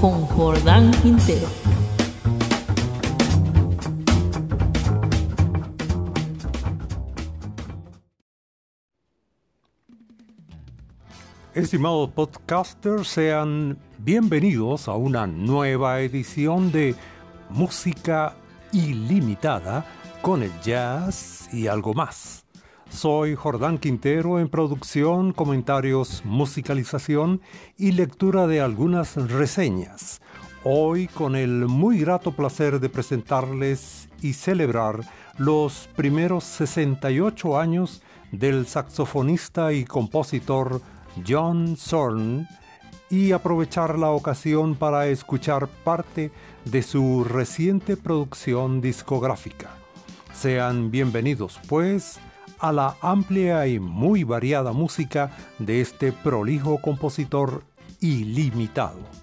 Con Jordán Quintero. Estimados podcasters, sean bienvenidos a una nueva edición de Música Ilimitada con el jazz y algo más. Soy Jordán Quintero en producción, comentarios, musicalización y lectura de algunas reseñas. Hoy con el muy grato placer de presentarles y celebrar los primeros 68 años del saxofonista y compositor John Zorn y aprovechar la ocasión para escuchar parte de su reciente producción discográfica. Sean bienvenidos, pues, a la amplia y muy variada música de este prolijo compositor ilimitado.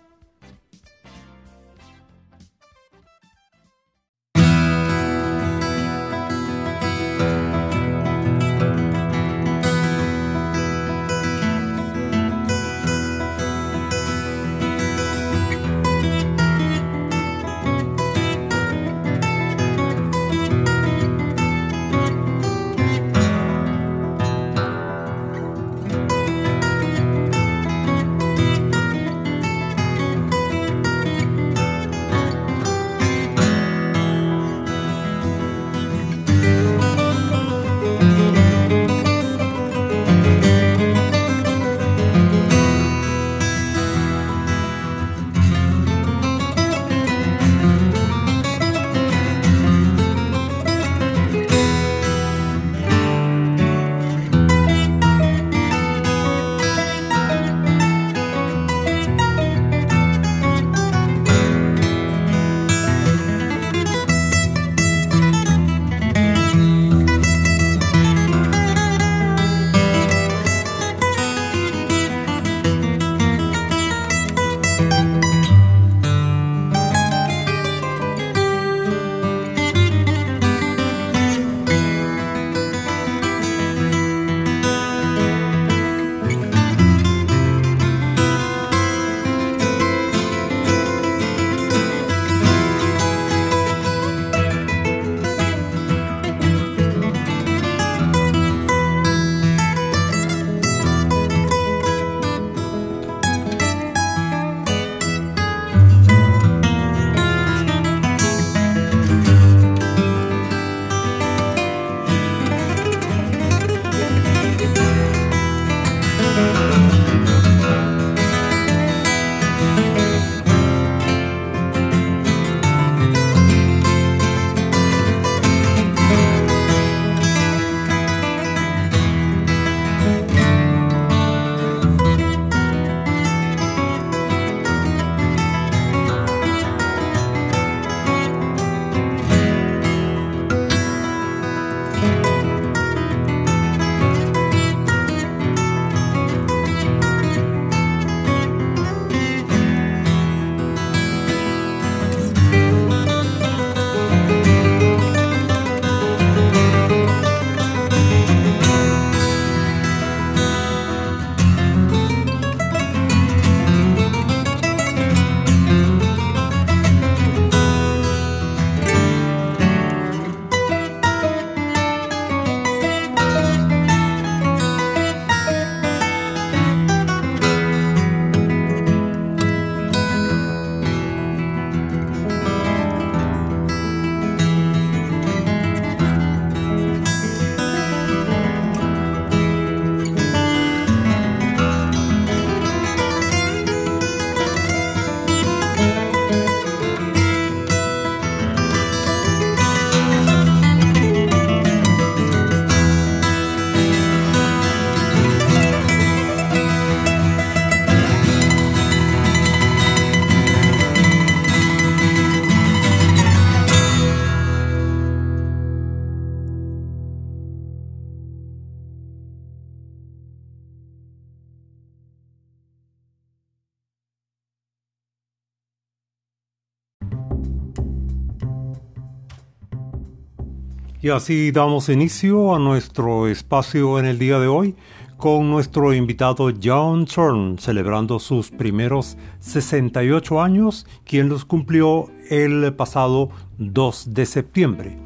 Y así damos inicio a nuestro espacio en el día de hoy con nuestro invitado John Zorn celebrando sus primeros 68 años, quien los cumplió el pasado 2 de septiembre.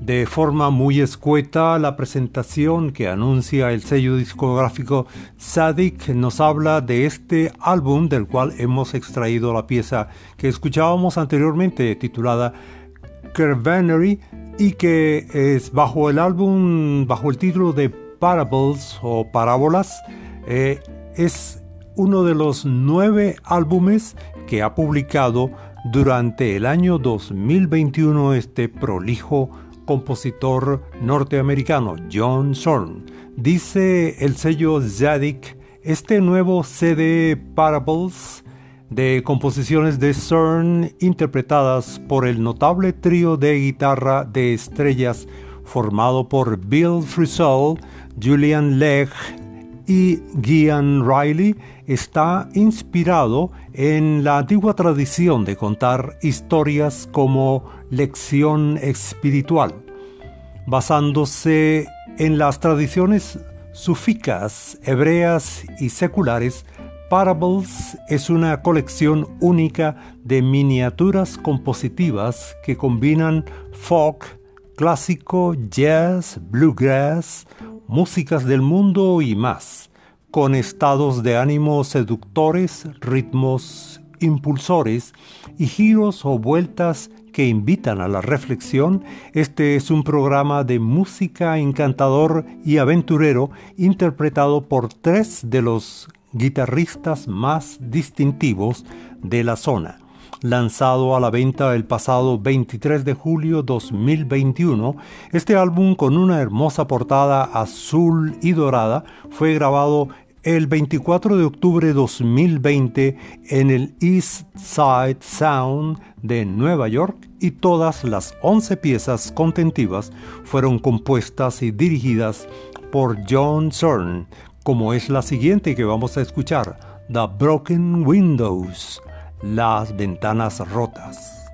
De forma muy escueta, la presentación que anuncia el sello discográfico Sadik nos habla de este álbum del cual hemos extraído la pieza que escuchábamos anteriormente titulada Curvenery y que es bajo el álbum, bajo el título de Parables o Parábolas, eh, es uno de los nueve álbumes que ha publicado durante el año 2021 este prolijo compositor norteamericano John Zorn. Dice el sello Zadig, este nuevo CD Parables de composiciones de CERN interpretadas por el notable trío de guitarra de estrellas formado por Bill Frisell, Julian Legg y Gian Riley está inspirado en la antigua tradición de contar historias como lección espiritual, basándose en las tradiciones sufícas, hebreas y seculares Parables es una colección única de miniaturas compositivas que combinan folk, clásico, jazz, bluegrass, músicas del mundo y más, con estados de ánimo seductores, ritmos impulsores y giros o vueltas que invitan a la reflexión, este es un programa de música encantador y aventurero interpretado por tres de los guitarristas más distintivos de la zona. Lanzado a la venta el pasado 23 de julio 2021, este álbum con una hermosa portada azul y dorada fue grabado el 24 de octubre de 2020 en el East Side Sound de Nueva York y todas las 11 piezas contentivas fueron compuestas y dirigidas por John Zorn, como es la siguiente que vamos a escuchar, The Broken Windows, las ventanas rotas.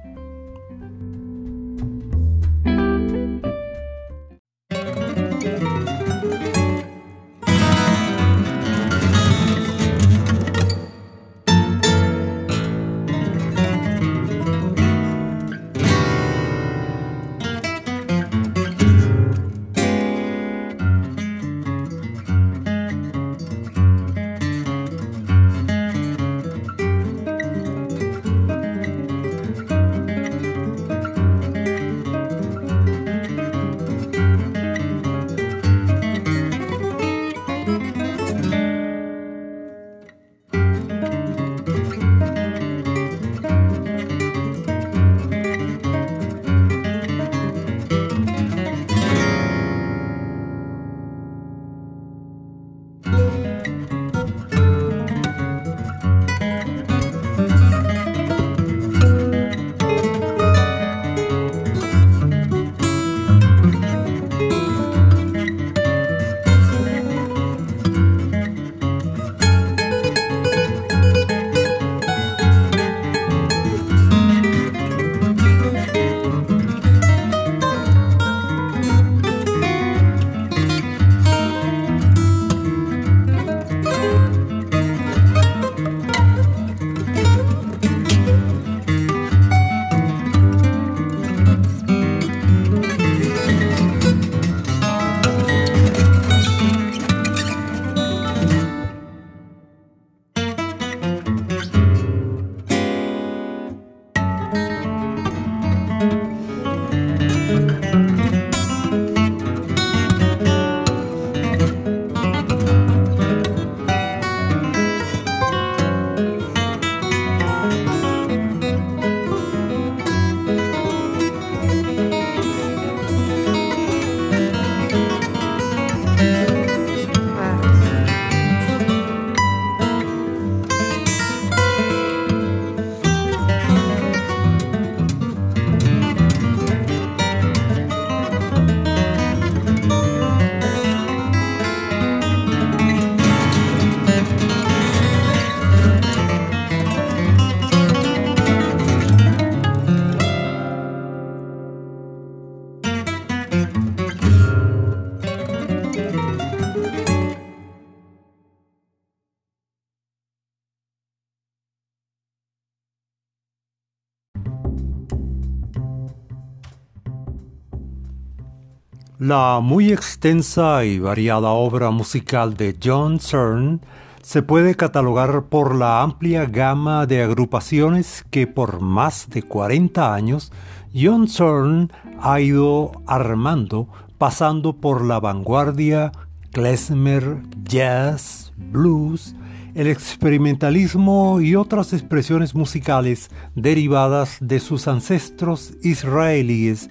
La muy extensa y variada obra musical de John Cern se puede catalogar por la amplia gama de agrupaciones que por más de 40 años John Cern ha ido armando pasando por la vanguardia, klezmer, jazz, blues, el experimentalismo y otras expresiones musicales derivadas de sus ancestros israelíes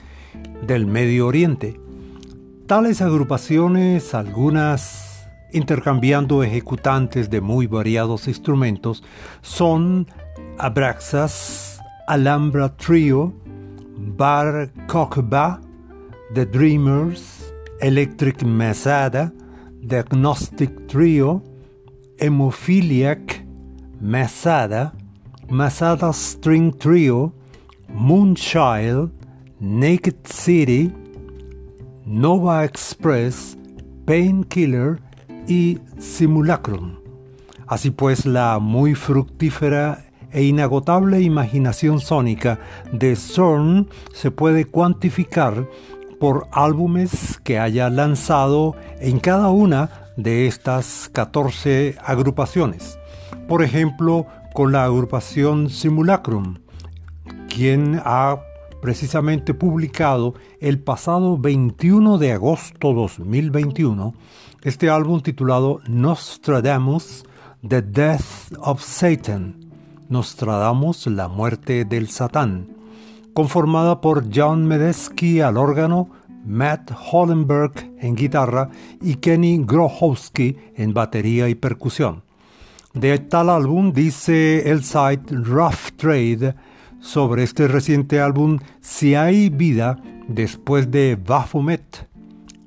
del Medio Oriente. Tales agrupaciones, algunas intercambiando ejecutantes de muy variados instrumentos, son Abraxas, Alhambra Trio, Bar Kokba, The Dreamers, Electric Mesada, The Agnostic Trio, Hemophiliac, Mesada, Masada String Trio, Moonchild, Naked City, Nova Express, Painkiller y Simulacrum. Así pues, la muy fructífera e inagotable imaginación sónica de Zorn se puede cuantificar por álbumes que haya lanzado en cada una de estas 14 agrupaciones. Por ejemplo, con la agrupación Simulacrum, quien ha precisamente publicado el pasado 21 de agosto 2021 este álbum titulado Nostradamus, The Death of Satan, Nostradamus, la muerte del Satán, conformada por John Medesky al órgano, Matt Hollenberg en guitarra y Kenny Grohowski en batería y percusión. De tal álbum dice el site Rough Trade sobre este reciente álbum Si hay vida después de Baphomet.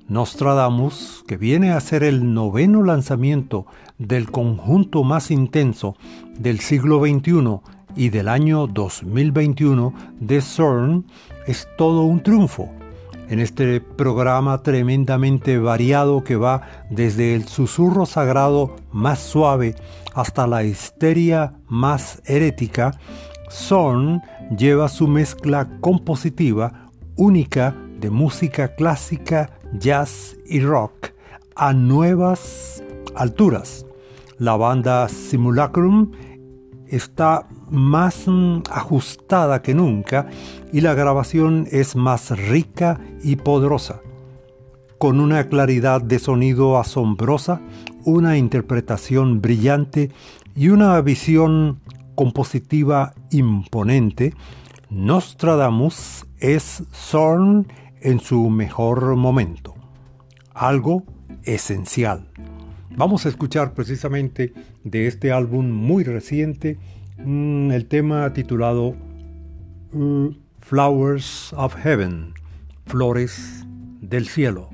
Nostradamus, que viene a ser el noveno lanzamiento del conjunto más intenso del siglo XXI y del año 2021 de CERN, es todo un triunfo. En este programa tremendamente variado que va desde el susurro sagrado más suave hasta la histeria más herética, Zorn lleva su mezcla compositiva única de música clásica, jazz y rock a nuevas alturas. La banda Simulacrum está más ajustada que nunca y la grabación es más rica y poderosa. Con una claridad de sonido asombrosa, una interpretación brillante y una visión compositiva imponente, Nostradamus es Zorn en su mejor momento. Algo esencial. Vamos a escuchar precisamente de este álbum muy reciente mm, el tema titulado uh, Flowers of Heaven, Flores del Cielo.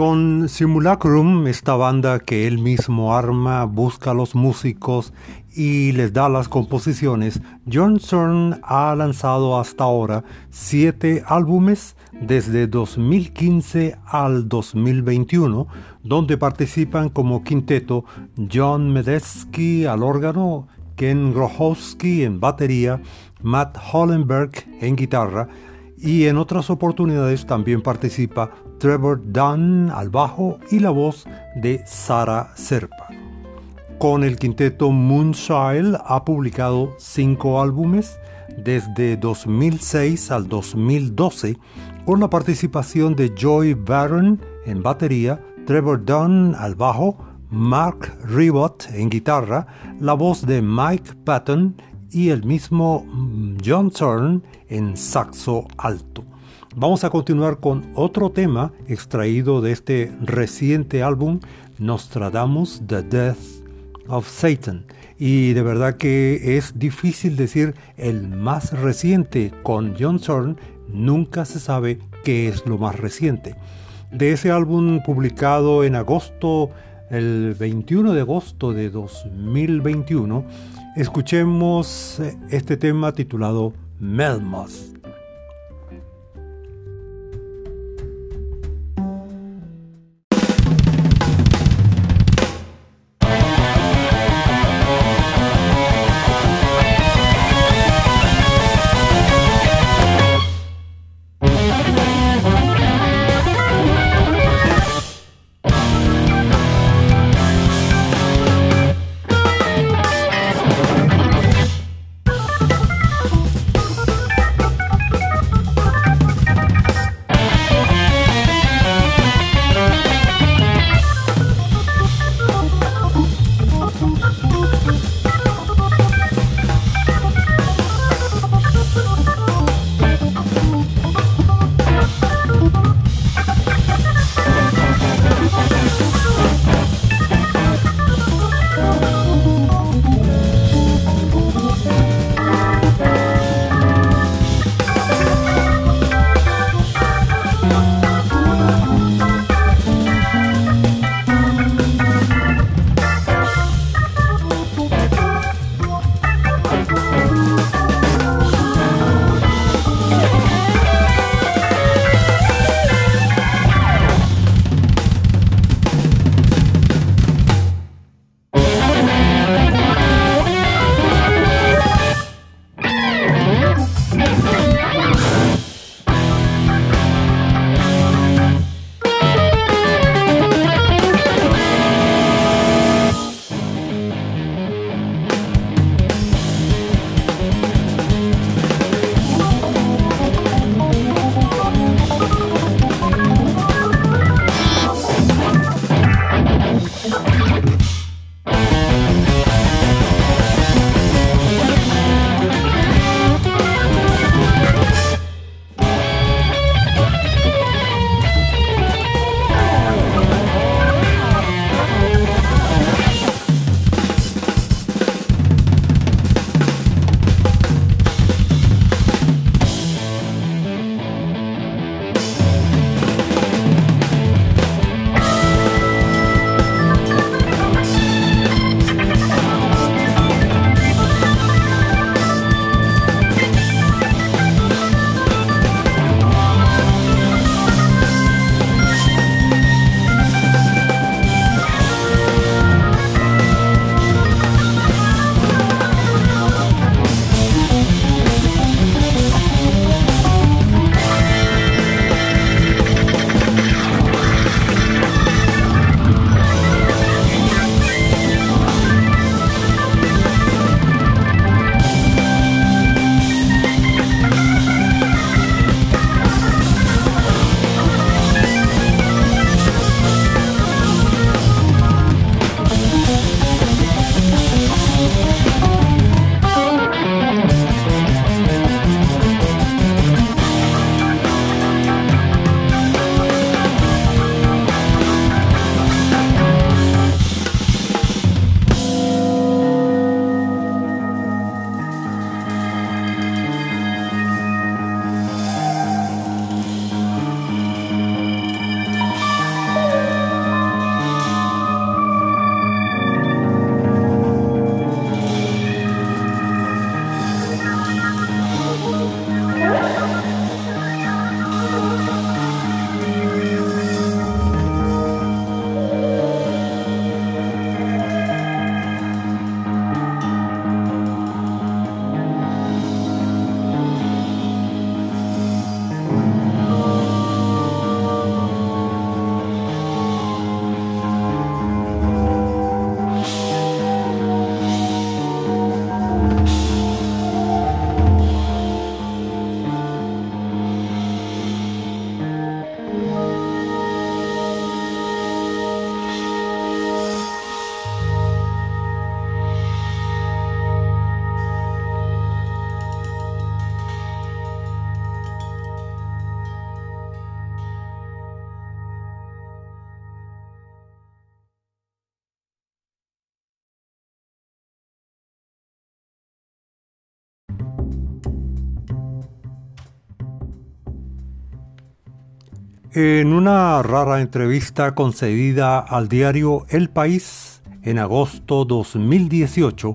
Con Simulacrum, esta banda que él mismo arma, busca a los músicos y les da las composiciones, John Zorn ha lanzado hasta ahora siete álbumes desde 2015 al 2021, donde participan como quinteto John Medeski al órgano, Ken Grochowski en batería, Matt Hollenberg en guitarra, y en otras oportunidades también participa Trevor Dunn al bajo y la voz de Sara Serpa. Con el quinteto Moonchild ha publicado cinco álbumes desde 2006 al 2012 con la participación de Joy Barron en batería, Trevor Dunn al bajo, Mark Ribot en guitarra, la voz de Mike Patton y el mismo mm, John Thorne en saxo alto. Vamos a continuar con otro tema extraído de este reciente álbum Nostradamus The Death of Satan. Y de verdad que es difícil decir el más reciente con John Thorne, nunca se sabe qué es lo más reciente. De ese álbum publicado en agosto, el 21 de agosto de 2021, escuchemos este tema titulado Melmoth. En una rara entrevista concedida al diario El País en agosto 2018,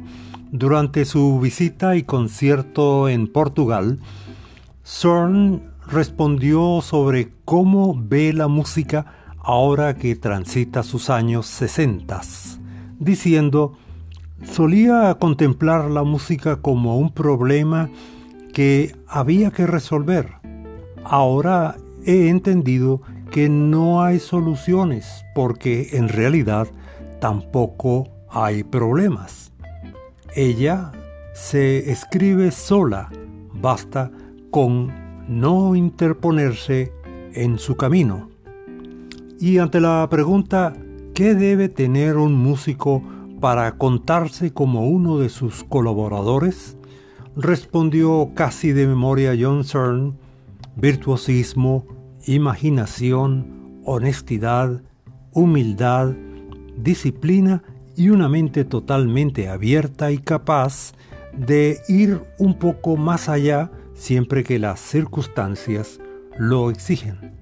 durante su visita y concierto en Portugal, Zorn respondió sobre cómo ve la música ahora que transita sus años sesentas, diciendo, solía contemplar la música como un problema que había que resolver. Ahora he entendido que no hay soluciones porque en realidad tampoco hay problemas. Ella se escribe sola, basta con no interponerse en su camino. Y ante la pregunta ¿qué debe tener un músico para contarse como uno de sus colaboradores? respondió casi de memoria John Cern, virtuosismo, imaginación, honestidad, humildad, disciplina y una mente totalmente abierta y capaz de ir un poco más allá siempre que las circunstancias lo exigen.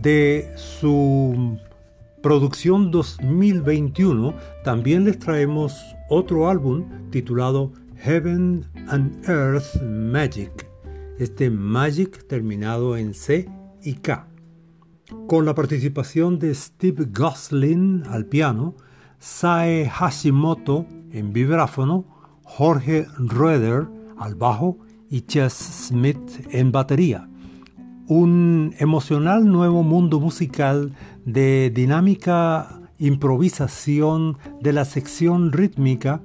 De su producción 2021 también les traemos otro álbum titulado Heaven and Earth Magic este Magic terminado en C y K, con la participación de Steve Goslin al piano, Sae Hashimoto en vibráfono, Jorge Roeder al bajo y Chess Smith en batería. Un emocional nuevo mundo musical de dinámica improvisación de la sección rítmica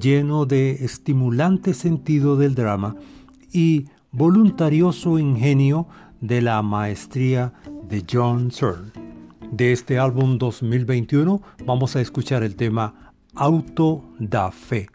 lleno de estimulante sentido del drama y voluntarioso ingenio de la maestría de John Searle. De este álbum 2021 vamos a escuchar el tema Auto da Fe.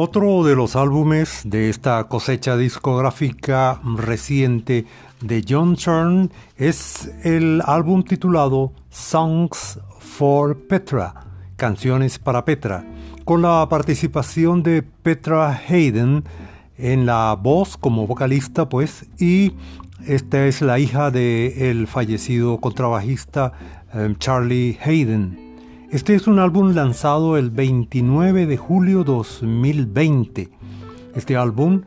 Otro de los álbumes de esta cosecha discográfica reciente de John Chern es el álbum titulado Songs for Petra, Canciones para Petra, con la participación de Petra Hayden en la voz como vocalista, pues, y esta es la hija del fallecido contrabajista em, Charlie Hayden. Este es un álbum lanzado el 29 de julio 2020. Este álbum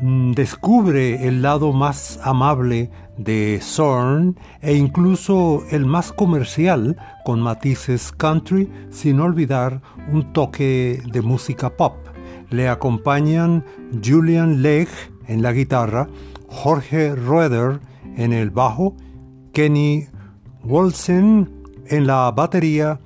mm, descubre el lado más amable de Zorn e incluso el más comercial con matices country sin olvidar un toque de música pop. Le acompañan Julian Legg en la guitarra, Jorge Roeder en el bajo, Kenny Wolsen en la batería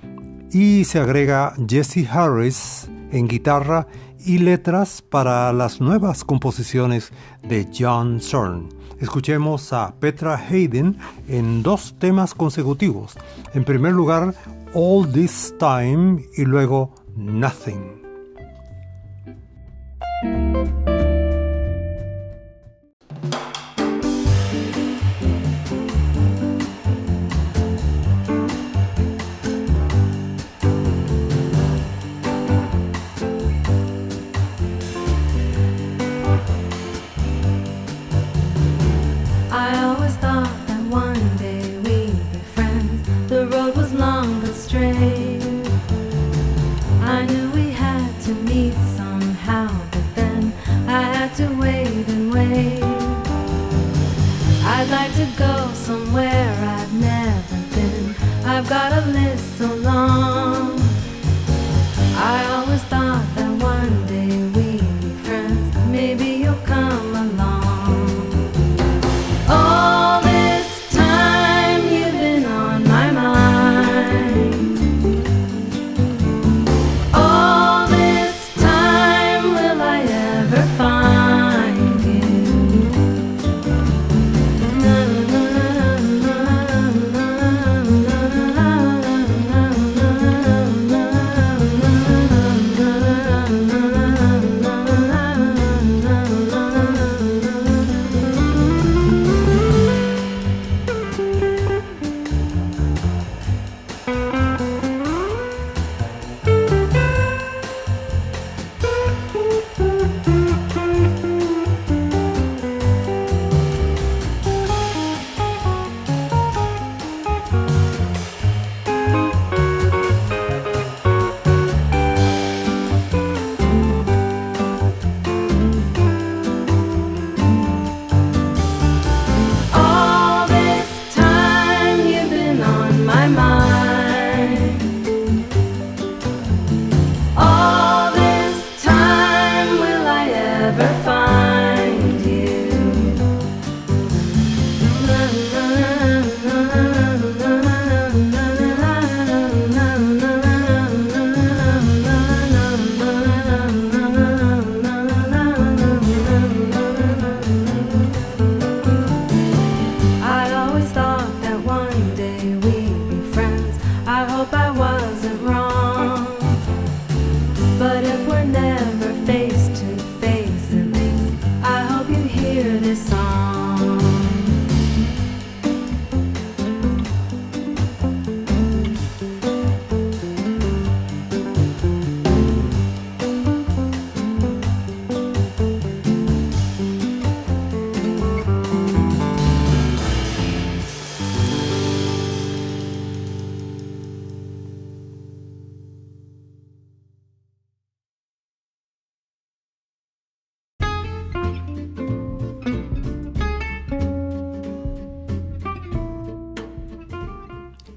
y se agrega Jesse Harris en guitarra y letras para las nuevas composiciones de John Zorn. Escuchemos a Petra Hayden en dos temas consecutivos. En primer lugar, All This Time y luego Nothing.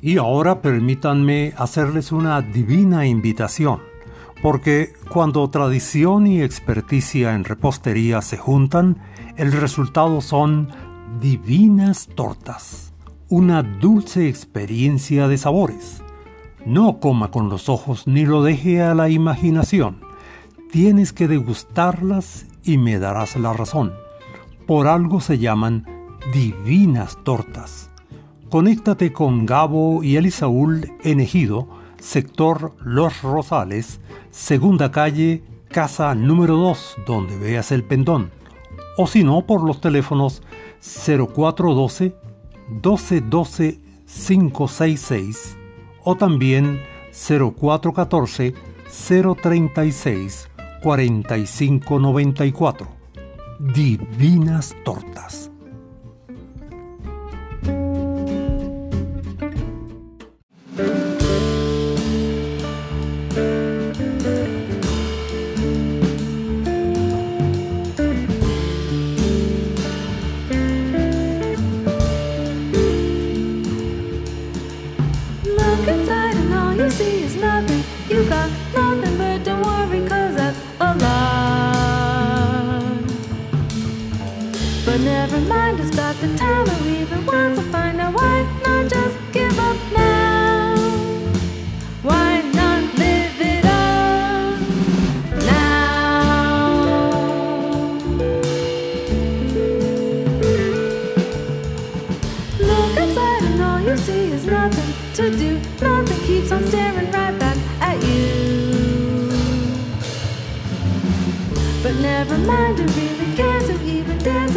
Y ahora permítanme hacerles una divina invitación, porque cuando tradición y experticia en repostería se juntan, el resultado son divinas tortas, una dulce experiencia de sabores. No coma con los ojos ni lo deje a la imaginación. Tienes que degustarlas y me darás la razón. Por algo se llaman divinas tortas conéctate con Gabo y Elisaúl en Ejido, sector Los Rosales, segunda calle casa número 2 donde veas el pendón, o si no por los teléfonos 0412 1212 566 o también 0414 036 4594. Divinas Tortas. find out why not just give up now? Why not live it up now? Look outside and all you see is nothing to do. Nothing keeps on staring right back at you. But never mind, who really cares who even dares.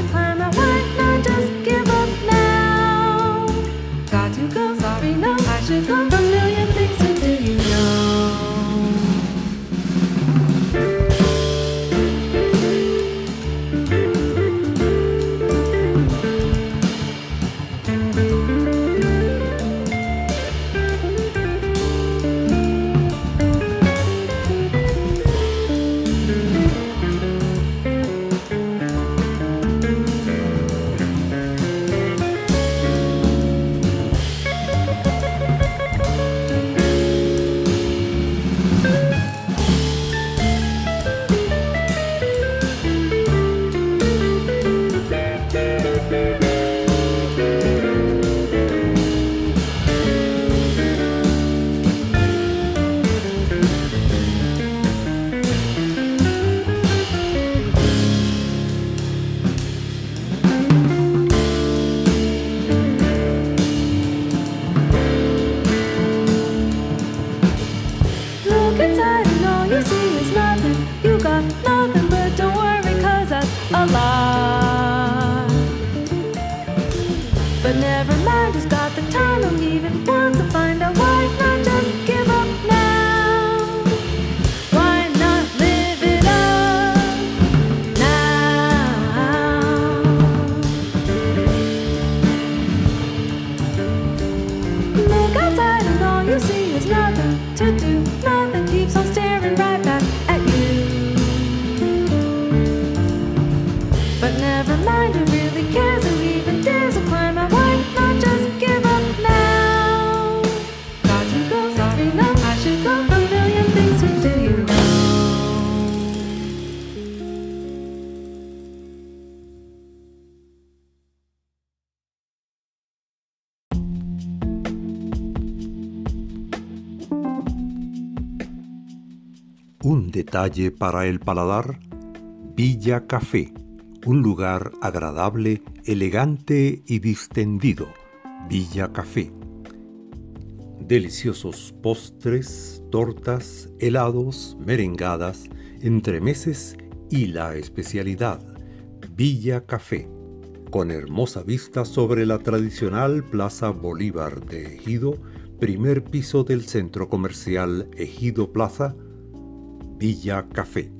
Un detalle para el paladar, Villa Café, un lugar agradable, elegante y distendido. Villa Café. Deliciosos postres, tortas, helados, merengadas, entremeses y la especialidad, Villa Café, con hermosa vista sobre la tradicional Plaza Bolívar de Ejido, primer piso del centro comercial Ejido Plaza, Villa Café.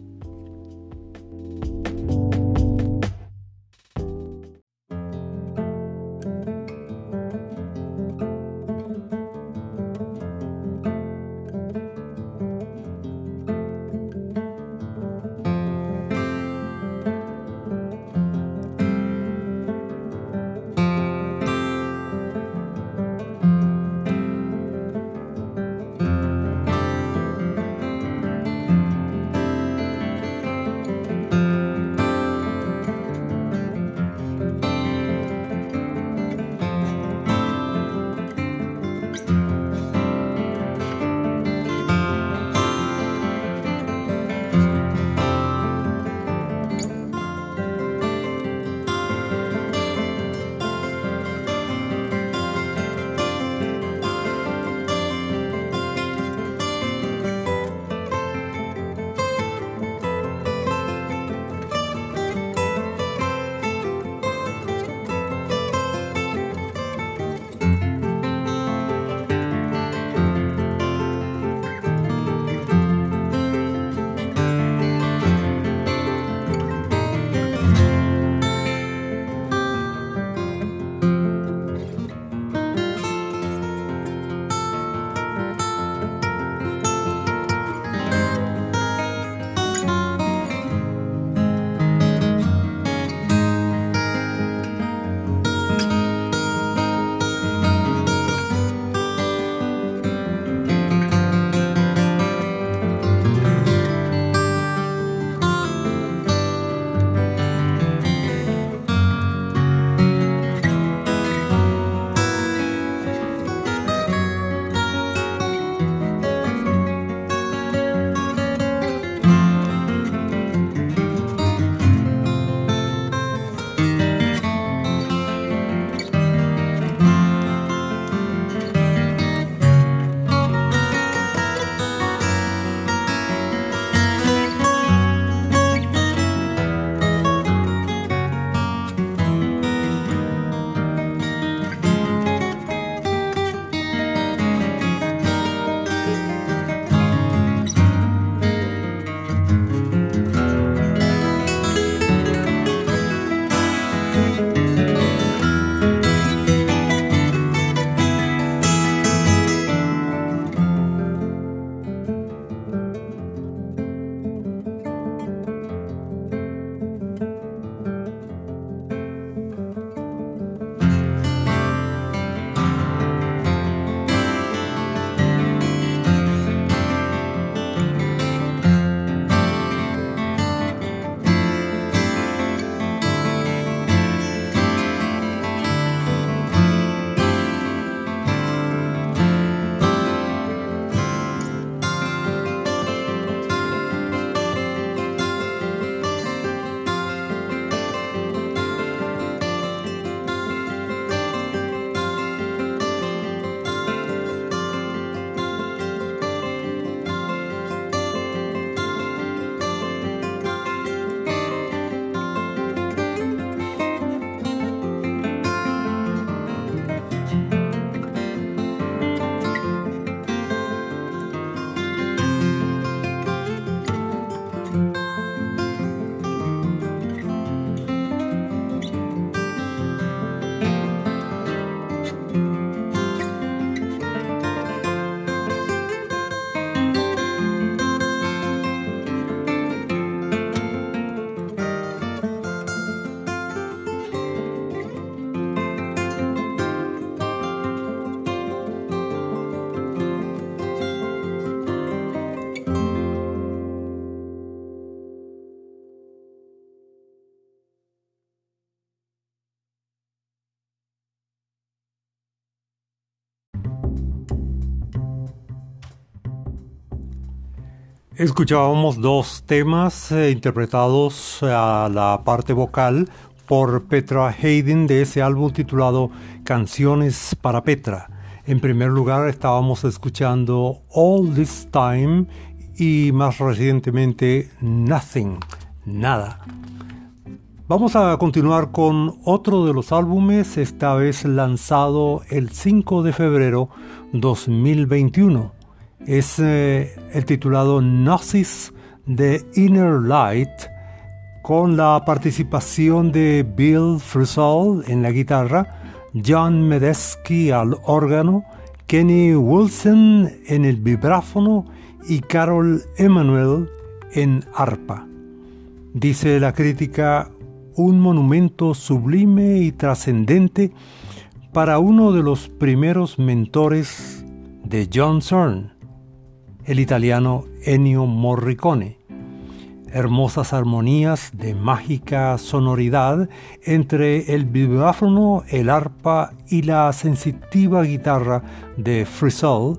Escuchábamos dos temas eh, interpretados a la parte vocal por Petra Hayden de ese álbum titulado Canciones para Petra. En primer lugar estábamos escuchando All This Time y más recientemente Nothing, nada. Vamos a continuar con otro de los álbumes, esta vez lanzado el 5 de febrero 2021 es eh, el titulado Gnosis de Inner Light con la participación de Bill Frisell en la guitarra, John Medesky al órgano, Kenny Wilson en el vibráfono y Carol Emanuel en arpa. Dice la crítica, un monumento sublime y trascendente para uno de los primeros mentores de John Zorn el italiano Ennio Morricone. Hermosas armonías de mágica sonoridad entre el vibráfono, el arpa y la sensitiva guitarra de Frisell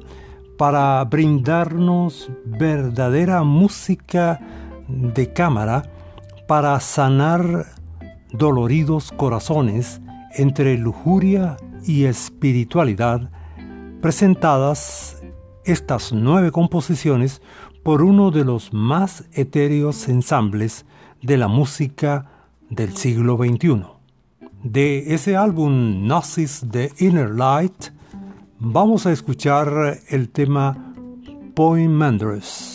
para brindarnos verdadera música de cámara para sanar doloridos corazones entre lujuria y espiritualidad presentadas estas nueve composiciones por uno de los más etéreos ensambles de la música del siglo XXI. De ese álbum Gnosis de Inner Light, vamos a escuchar el tema Poemandrous.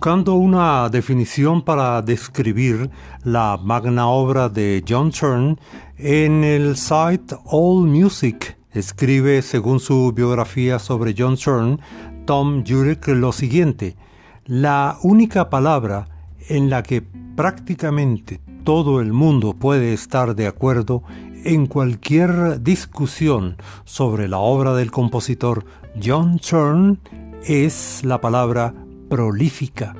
Buscando una definición para describir la magna obra de John Turn, en el site All Music. Escribe, según su biografía sobre John Turn, Tom Jurek lo siguiente: La única palabra en la que prácticamente todo el mundo puede estar de acuerdo en cualquier discusión sobre la obra del compositor John Turn es la palabra prolífica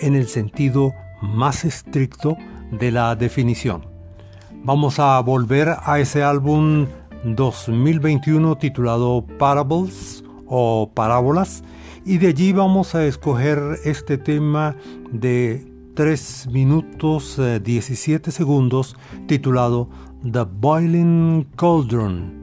en el sentido más estricto de la definición. Vamos a volver a ese álbum 2021 titulado Parables o Parábolas y de allí vamos a escoger este tema de 3 minutos 17 eh, segundos titulado The Boiling Cauldron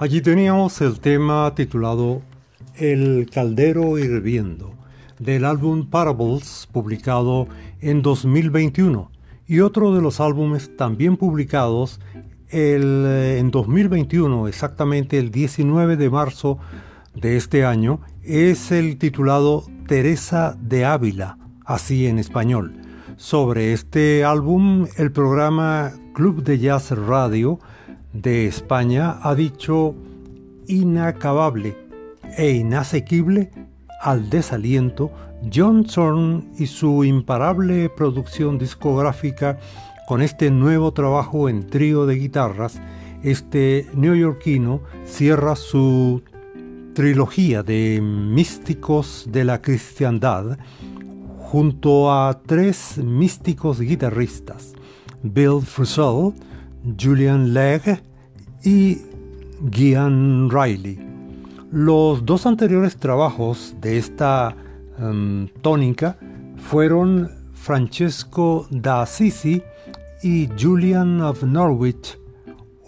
Allí teníamos el tema titulado El caldero hirviendo del álbum Parables publicado en 2021 y otro de los álbumes también publicados eh, en 2021, exactamente el 19 de marzo de este año, es el titulado Teresa de Ávila, así en español. Sobre este álbum, el programa Club de Jazz Radio de España ha dicho inacabable e inasequible al desaliento, John Zorn y su imparable producción discográfica con este nuevo trabajo en trío de guitarras, este neoyorquino cierra su trilogía de místicos de la cristiandad junto a tres místicos guitarristas, Bill Frisell, Julian Legge y Gian Riley. Los dos anteriores trabajos de esta em, tónica fueron Francesco da Assisi y Julian of Norwich,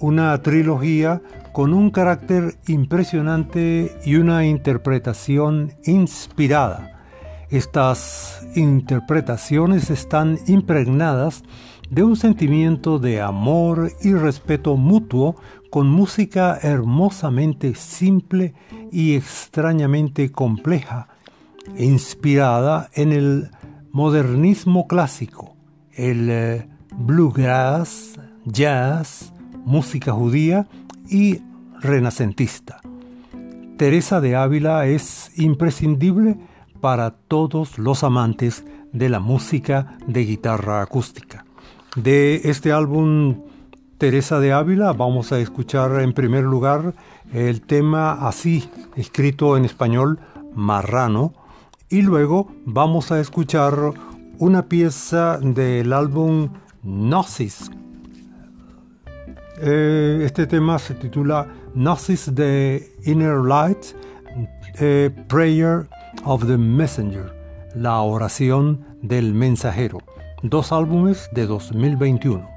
una trilogía con un carácter impresionante y una interpretación inspirada. Estas interpretaciones están impregnadas de un sentimiento de amor y respeto mutuo con música hermosamente simple y extrañamente compleja, inspirada en el modernismo clásico, el eh, bluegrass, jazz, música judía y renacentista. Teresa de Ávila es imprescindible para todos los amantes de la música de guitarra acústica. De este álbum Teresa de Ávila vamos a escuchar en primer lugar el tema así, escrito en español, Marrano, y luego vamos a escuchar una pieza del álbum Gnosis. Eh, este tema se titula Gnosis de Inner Light, eh, Prayer of the Messenger, la oración del mensajero. Dos álbumes de 2021.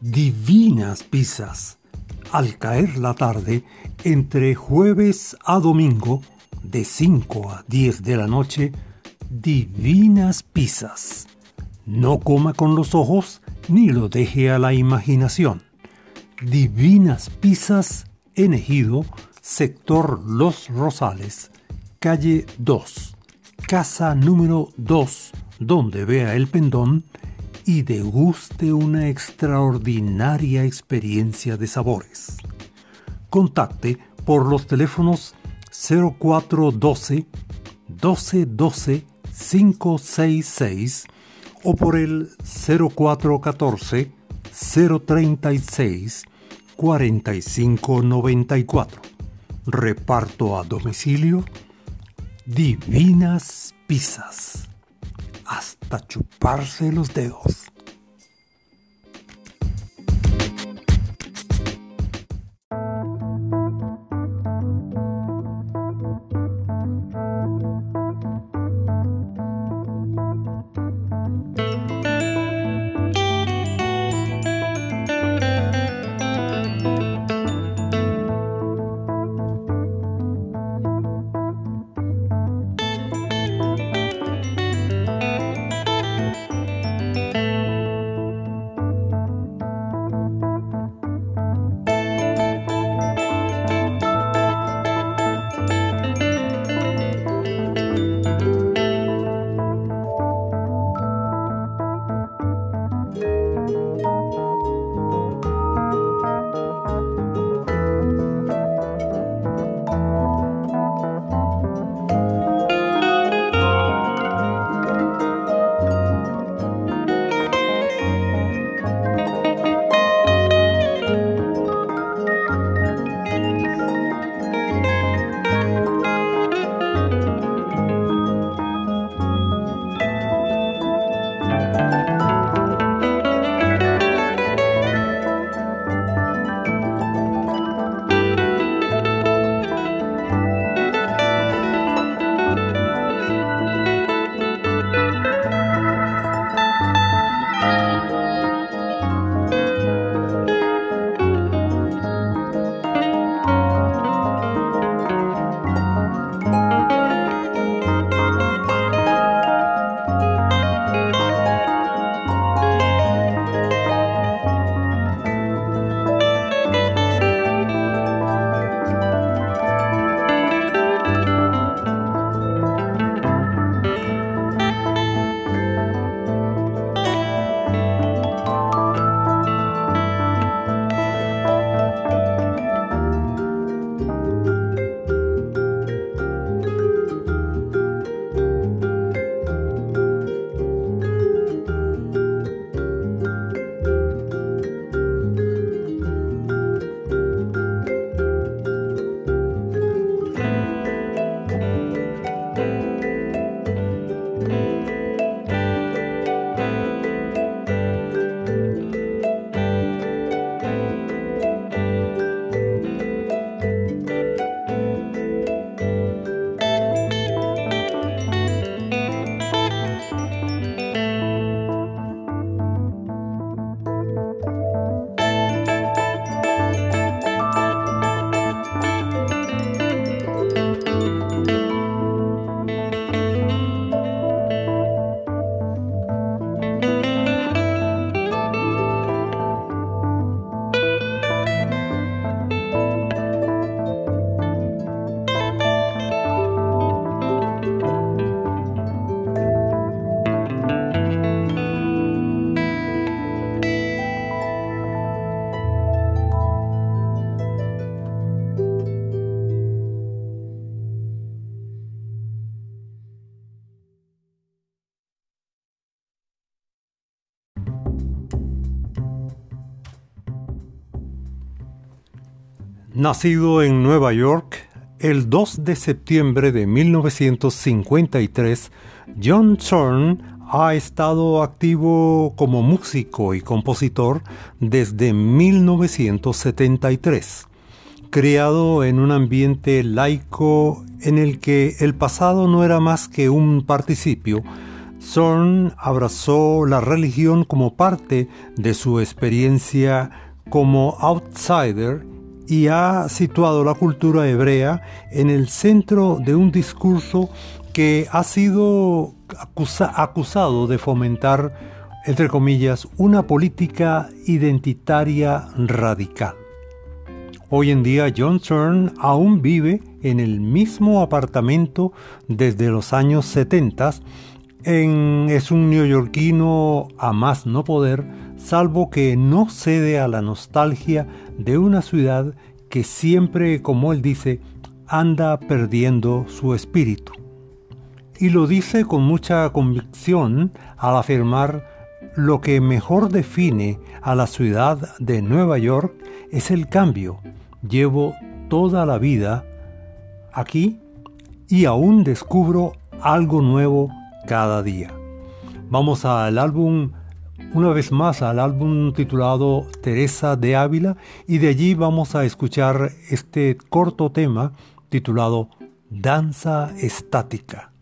Divinas pizzas. Al caer la tarde, entre jueves a domingo, de 5 a 10 de la noche, divinas pizzas. No coma con los ojos ni lo deje a la imaginación. Divinas pizzas en Ejido, sector Los Rosales, calle 2, casa número 2, donde vea el pendón y deguste una extraordinaria experiencia de sabores. Contacte por los teléfonos 0412 1212 566 o por el 0414 036 4594. Reparto a domicilio Divinas Pizzas hasta chuparse los dedos. Nacido en Nueva York el 2 de septiembre de 1953, John Zorn ha estado activo como músico y compositor desde 1973. Creado en un ambiente laico en el que el pasado no era más que un participio, Zorn abrazó la religión como parte de su experiencia como outsider y ha situado la cultura hebrea en el centro de un discurso que ha sido acusado de fomentar, entre comillas, una política identitaria radical. Hoy en día John Stern aún vive en el mismo apartamento desde los años 70. Es un neoyorquino a más no poder, salvo que no cede a la nostalgia de una ciudad que siempre, como él dice, anda perdiendo su espíritu. Y lo dice con mucha convicción al afirmar lo que mejor define a la ciudad de Nueva York es el cambio. Llevo toda la vida aquí y aún descubro algo nuevo cada día. Vamos al álbum una vez más al álbum titulado Teresa de Ávila y de allí vamos a escuchar este corto tema titulado Danza Estática.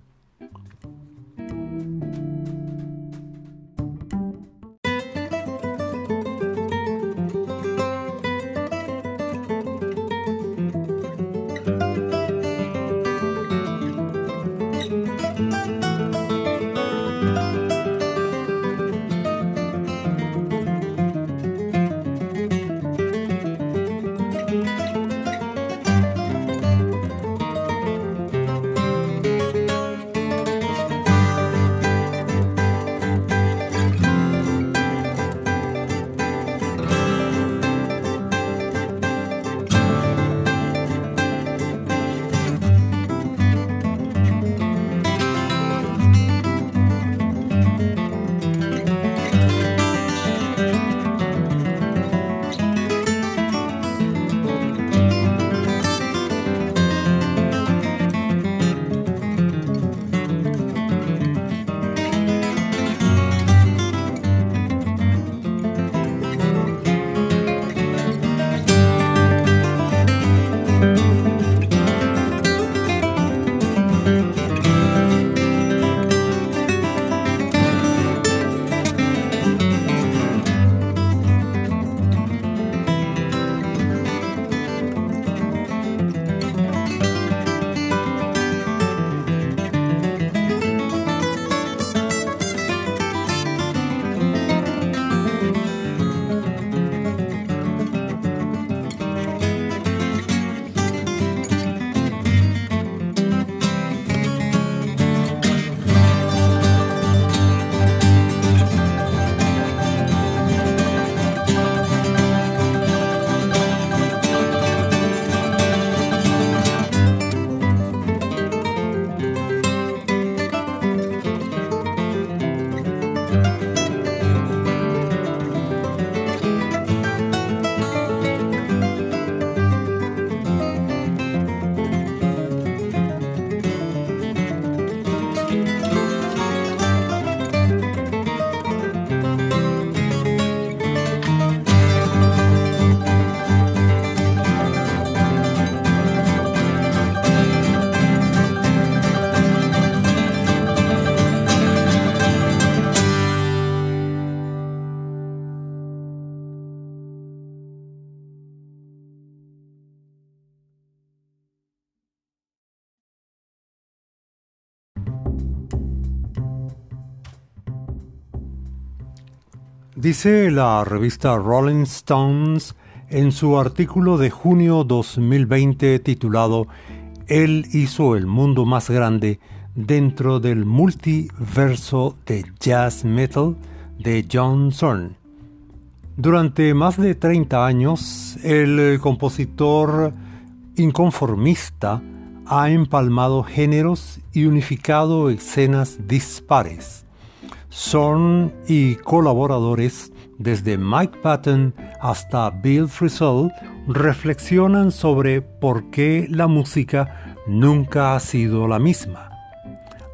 Dice la revista Rolling Stones en su artículo de junio 2020 titulado Él hizo el mundo más grande dentro del multiverso de jazz metal de John Zorn. Durante más de 30 años, el compositor inconformista ha empalmado géneros y unificado escenas dispares son y colaboradores desde Mike Patton hasta Bill Frisell reflexionan sobre por qué la música nunca ha sido la misma.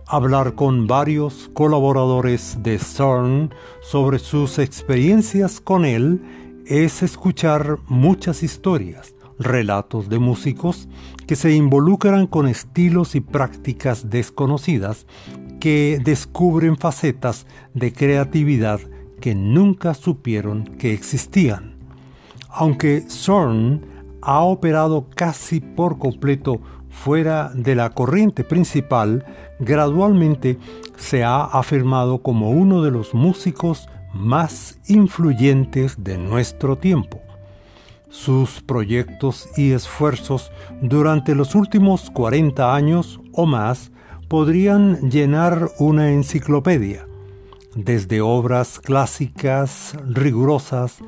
Hablar con varios colaboradores de CERN sobre sus experiencias con él es escuchar muchas historias, relatos de músicos que se involucran con estilos y prácticas desconocidas que descubren facetas de creatividad que nunca supieron que existían. Aunque CERN ha operado casi por completo fuera de la corriente principal, gradualmente se ha afirmado como uno de los músicos más influyentes de nuestro tiempo. Sus proyectos y esfuerzos durante los últimos 40 años o más podrían llenar una enciclopedia, desde obras clásicas rigurosas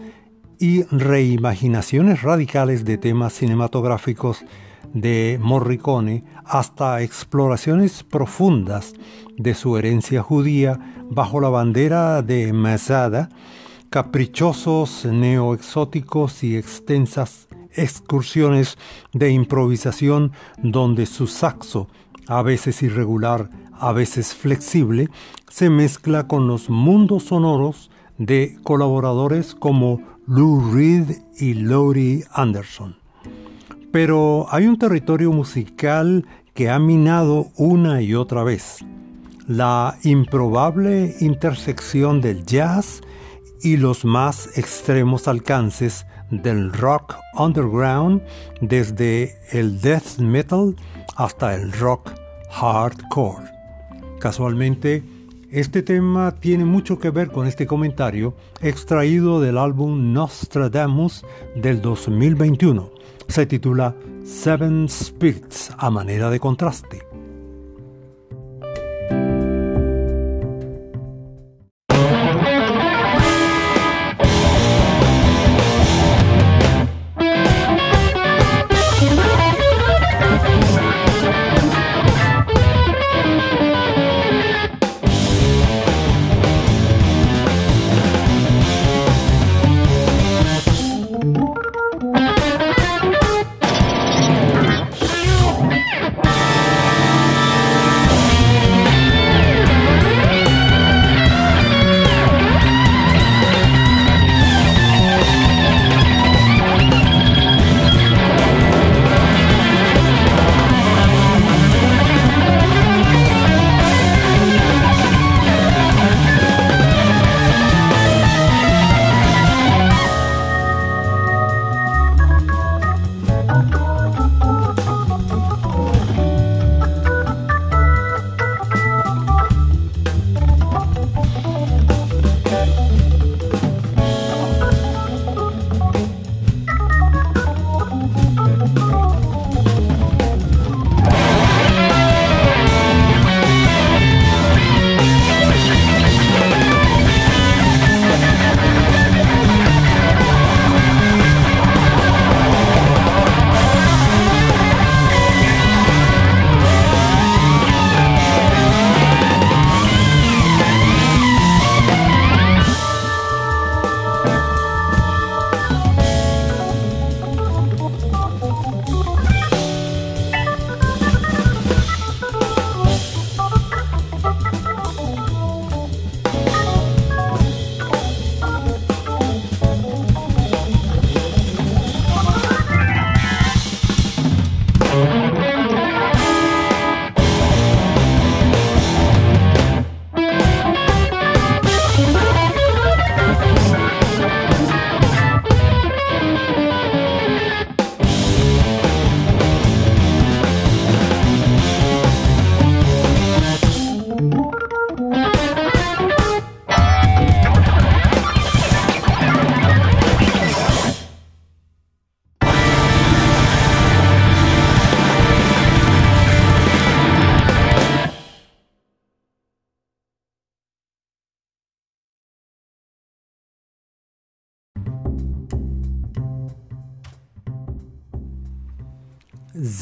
y reimaginaciones radicales de temas cinematográficos de Morricone hasta exploraciones profundas de su herencia judía bajo la bandera de Masada, caprichosos neoexóticos y extensas excursiones de improvisación donde su saxo, a veces irregular, a veces flexible, se mezcla con los mundos sonoros de colaboradores como Lou Reed y Laurie Anderson. Pero hay un territorio musical que ha minado una y otra vez. La improbable intersección del jazz y los más extremos alcances del rock underground desde el death metal hasta el rock hardcore. Casualmente, este tema tiene mucho que ver con este comentario extraído del álbum Nostradamus del 2021 se titula Seven Spirits a manera de contraste.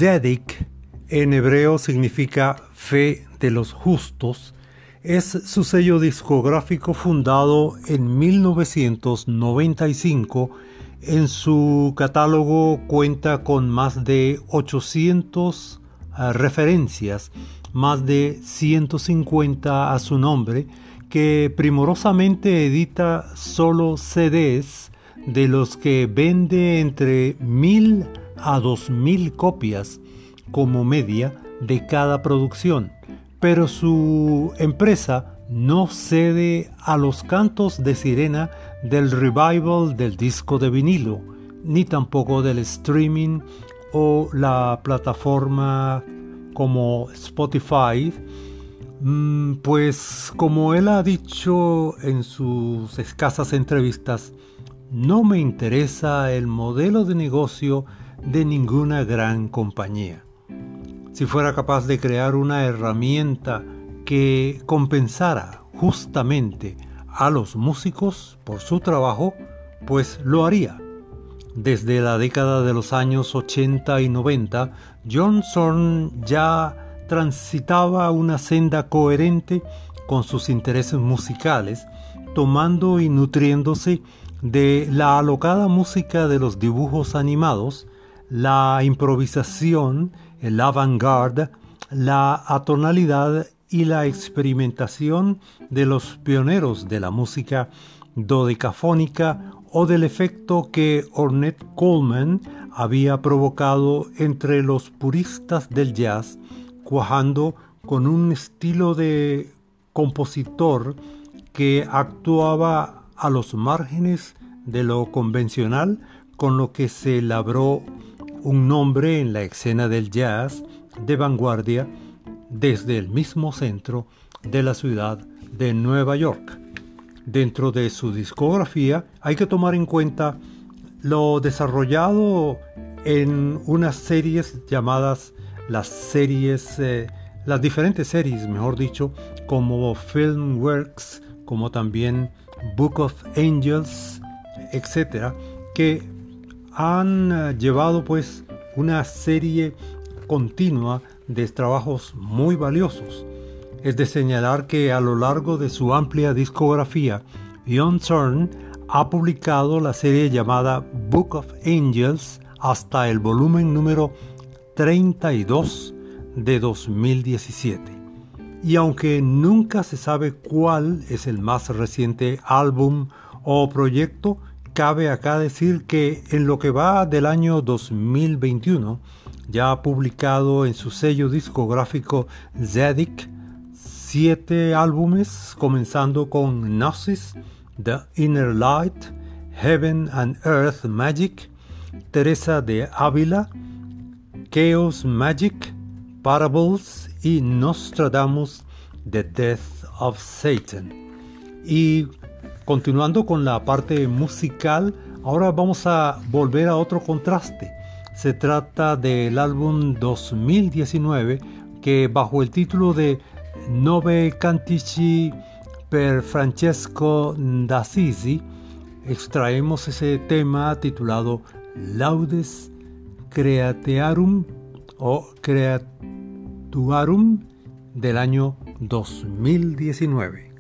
Zedik en hebreo significa fe de los justos, es su sello discográfico fundado en 1995 En su catálogo cuenta con más de 800 eh, referencias, más de 150 a su nombre, que primorosamente edita solo CDs de los que vende entre mil a dos mil copias como media de cada producción, pero su empresa no cede a los cantos de sirena del revival del disco de vinilo, ni tampoco del streaming o la plataforma como Spotify, mm, pues como él ha dicho en sus escasas entrevistas, no me interesa el modelo de negocio de ninguna gran compañía. Si fuera capaz de crear una herramienta que compensara justamente a los músicos por su trabajo, pues lo haría. Desde la década de los años 80 y 90, Johnson ya transitaba una senda coherente con sus intereses musicales, tomando y nutriéndose de la alocada música de los dibujos animados, la improvisación, el avant-garde, la atonalidad y la experimentación de los pioneros de la música dodecafónica o del efecto que Ornette Coleman había provocado entre los puristas del jazz, cuajando con un estilo de compositor que actuaba a los márgenes de lo convencional, con lo que se labró un nombre en la escena del jazz de vanguardia desde el mismo centro de la ciudad de Nueva York. Dentro de su discografía hay que tomar en cuenta lo desarrollado en unas series llamadas las series, eh, las diferentes series, mejor dicho, como Filmworks, como también Book of Angels, etcétera, que han eh, llevado pues una serie continua de trabajos muy valiosos. Es de señalar que a lo largo de su amplia discografía, Jon Thorne ha publicado la serie llamada Book of Angels hasta el volumen número 32 de 2017. Y aunque nunca se sabe cuál es el más reciente álbum o proyecto, cabe acá decir que en lo que va del año 2021, ya ha publicado en su sello discográfico Zedic siete álbumes, comenzando con Gnosis, The Inner Light, Heaven and Earth Magic, Teresa de Ávila, Chaos Magic, Parables y Nostradamus, The Death of Satan. Y continuando con la parte musical, ahora vamos a volver a otro contraste se trata del álbum 2019 que bajo el título de Nove Cantici per Francesco d'Assisi extraemos ese tema titulado Laudes Createarum o Creatuarum del año 2019.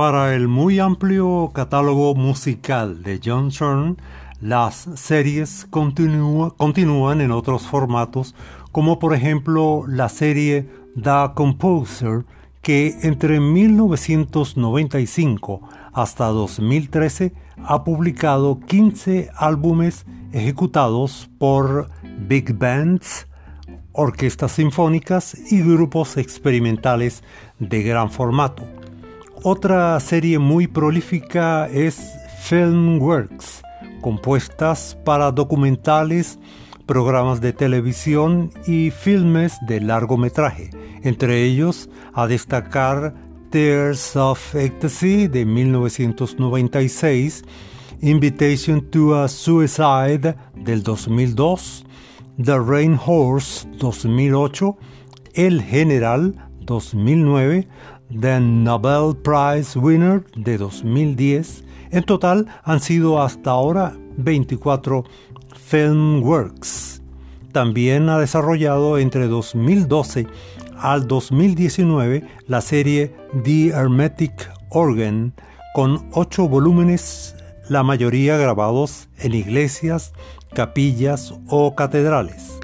Para el muy amplio catálogo musical de John Zorn, las series continúan en otros formatos, como por ejemplo la serie The Composer, que entre 1995 hasta 2013 ha publicado 15 álbumes ejecutados por big bands, orquestas sinfónicas y grupos experimentales de gran formato. Otra serie muy prolífica es Filmworks, compuestas para documentales, programas de televisión y filmes de largometraje, entre ellos a destacar Tears of Ecstasy de 1996, Invitation to a Suicide del 2002, The Rain Horse 2008, El General 2009, The Nobel Prize Winner de 2010. En total han sido hasta ahora 24 Film Works. También ha desarrollado entre 2012 al 2019 la serie The Hermetic Organ con ocho volúmenes, la mayoría grabados en iglesias, capillas o catedrales.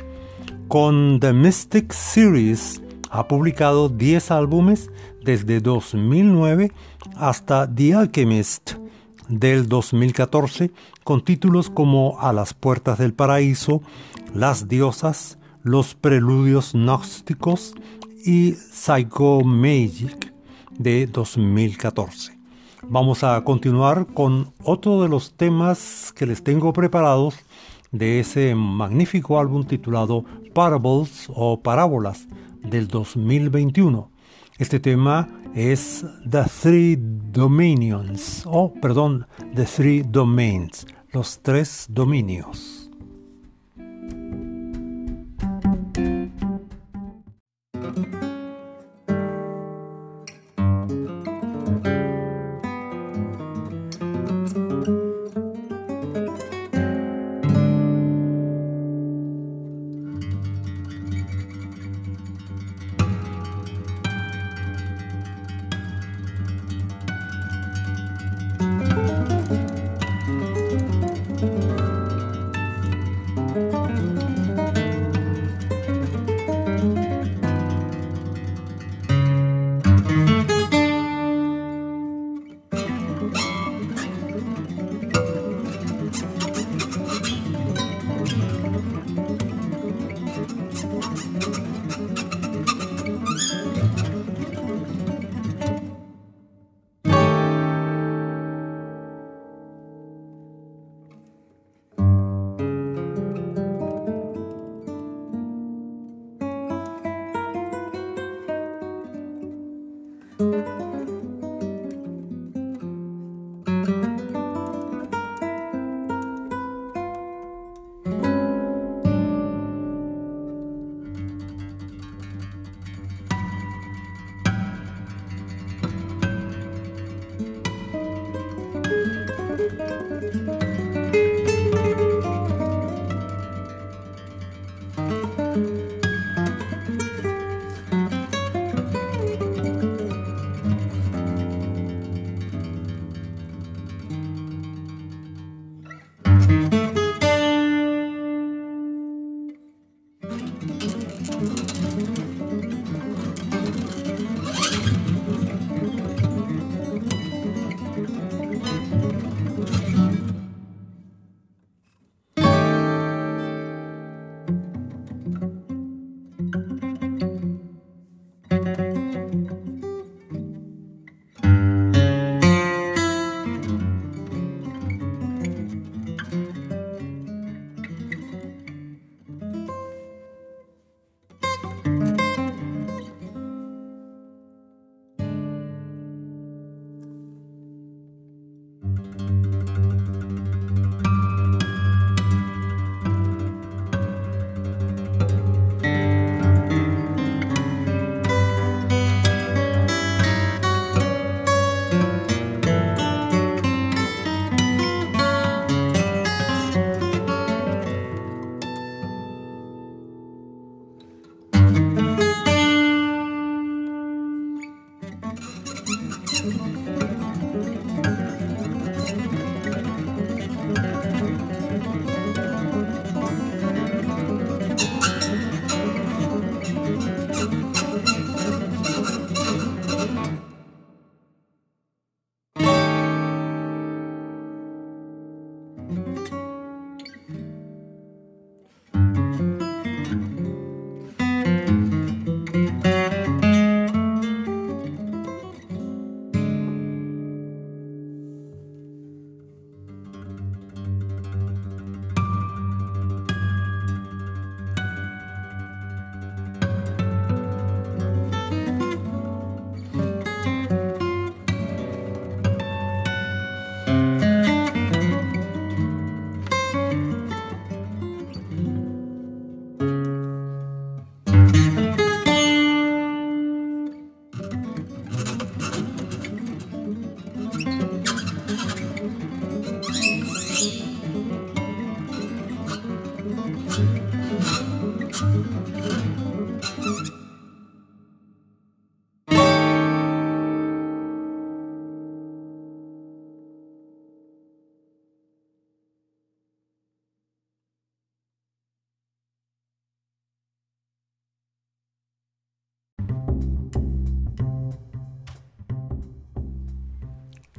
Con The Mystic Series ha publicado 10 álbumes desde 2009 hasta The Alchemist del 2014 con títulos como A las puertas del paraíso, Las diosas, Los preludios gnósticos y Psycho Magic de 2014. Vamos a continuar con otro de los temas que les tengo preparados de ese magnífico álbum titulado Parables o Parábolas del 2021. Este tema es The Three Dominions, o perdón, The Three Domains, los tres dominios.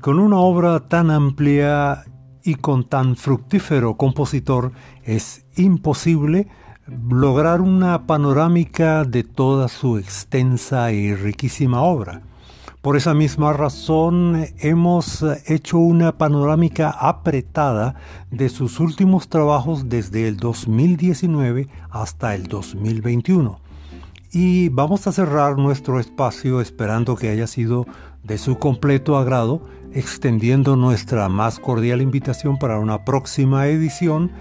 Con una obra tan amplia y con tan fructífero compositor es imposible lograr una panorámica de toda su extensa y riquísima obra. Por esa misma razón hemos hecho una panorámica apretada de sus últimos trabajos desde el 2019 hasta el 2021. Y vamos a cerrar nuestro espacio esperando que haya sido de su completo agrado extendiendo nuestra más cordial invitación para una próxima edición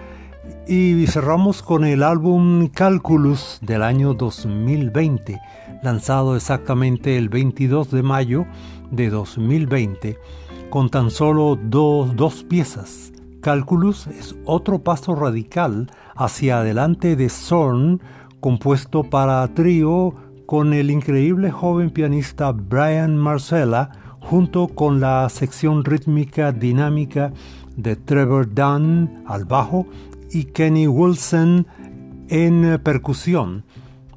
y cerramos con el álbum Calculus del año 2020, lanzado exactamente el 22 de mayo de 2020, con tan solo dos, dos piezas. Calculus es otro paso radical hacia adelante de Zorn, compuesto para trío con el increíble joven pianista Brian Marcella, junto con la sección rítmica dinámica de Trevor Dunn al bajo y Kenny Wilson en percusión,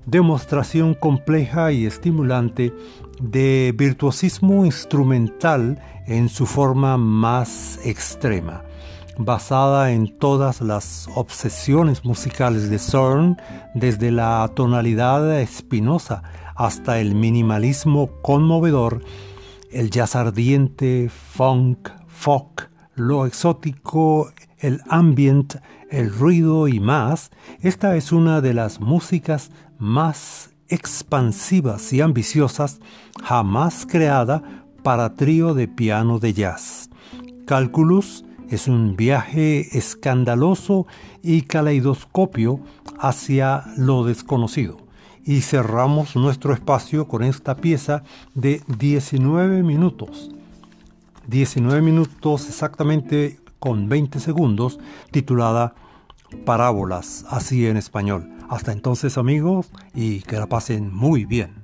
demostración compleja y estimulante de virtuosismo instrumental en su forma más extrema, basada en todas las obsesiones musicales de Zorn, desde la tonalidad espinosa hasta el minimalismo conmovedor el jazz ardiente, funk, folk, lo exótico, el ambient, el ruido y más, esta es una de las músicas más expansivas y ambiciosas jamás creada para trío de piano de jazz. Calculus es un viaje escandaloso y caleidoscopio hacia lo desconocido y cerramos nuestro espacio con esta pieza de 19 minutos. 19 minutos exactamente con 20 segundos titulada Parábolas, así en español. Hasta entonces amigos y que la pasen muy bien.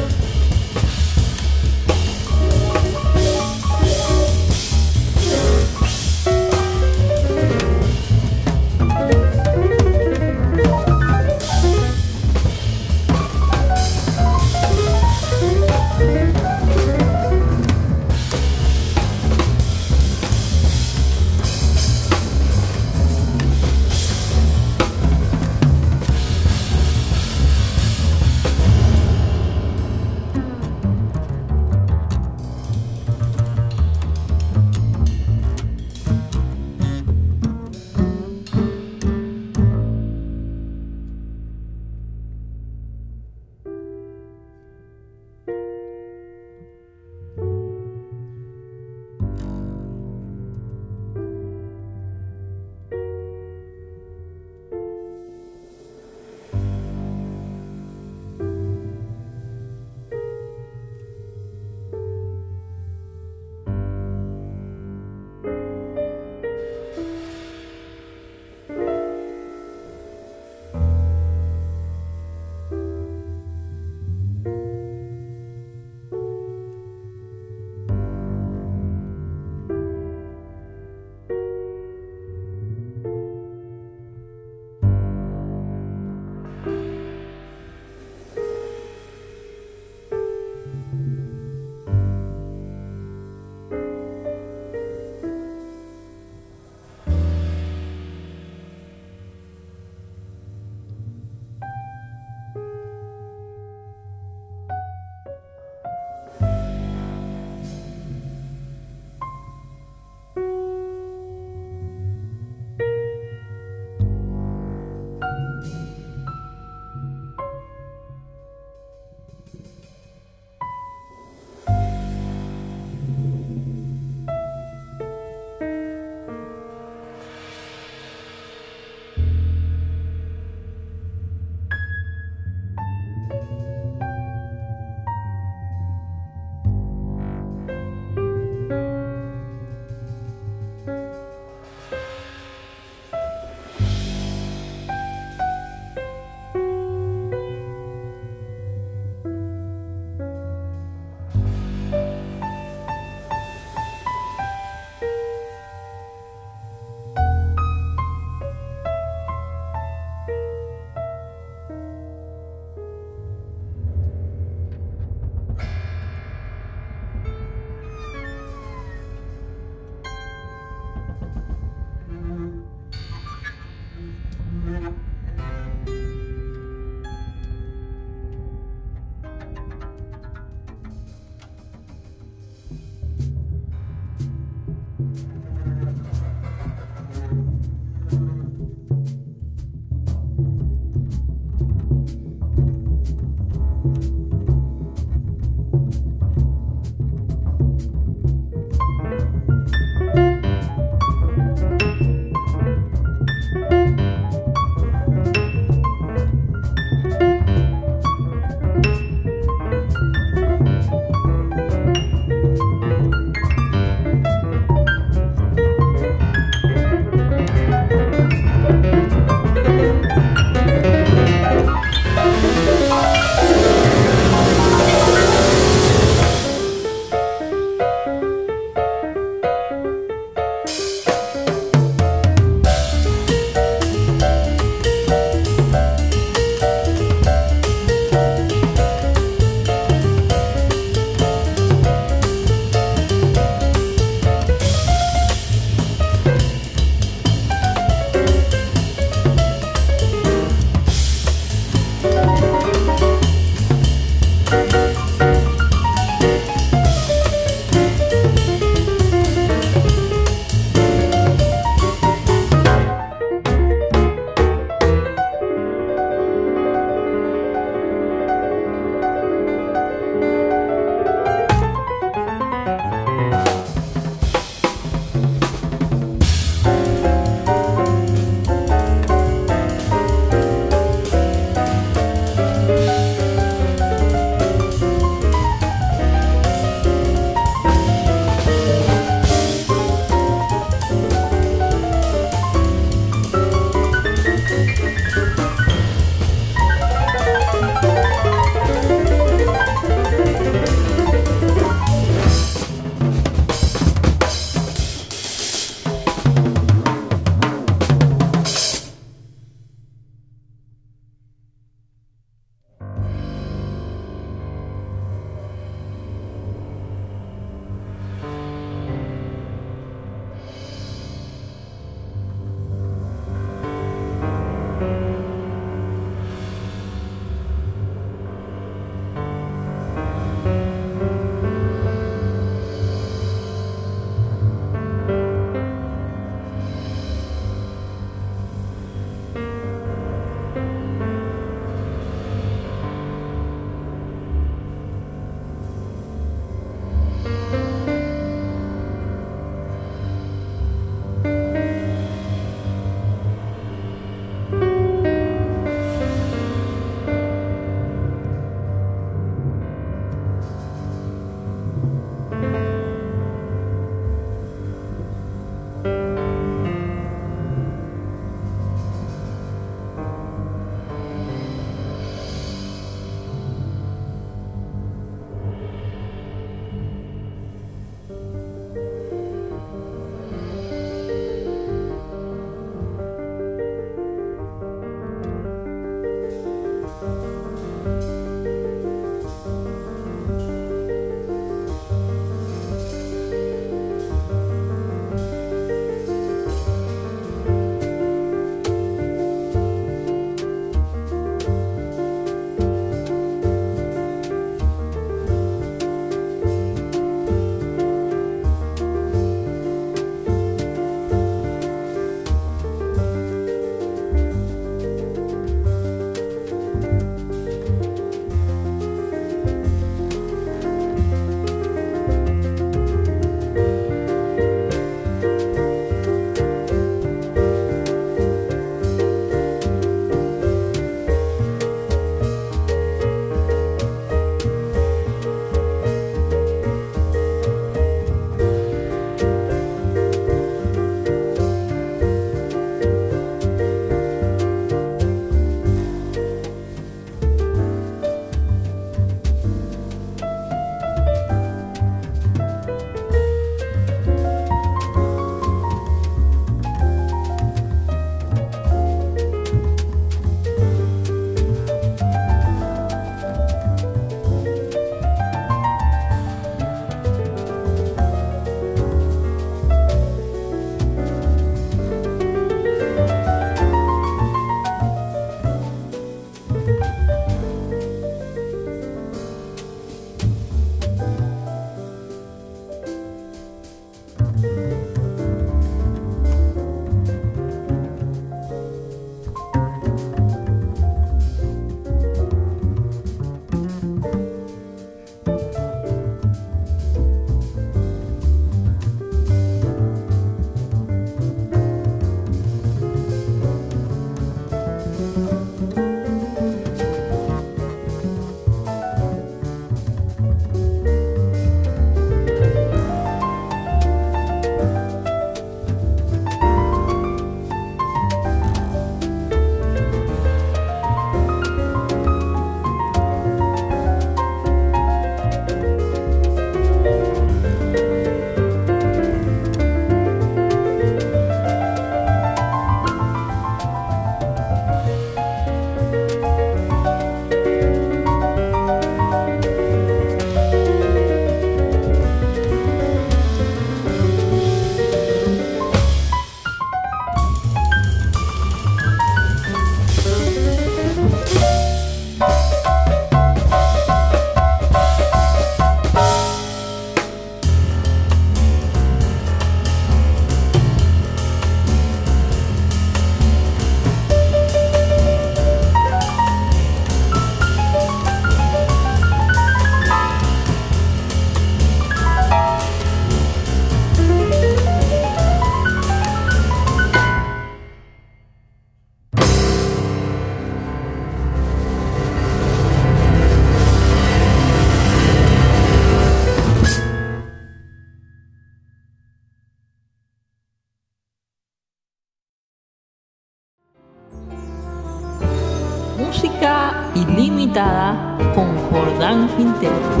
Con Jordán Quintero.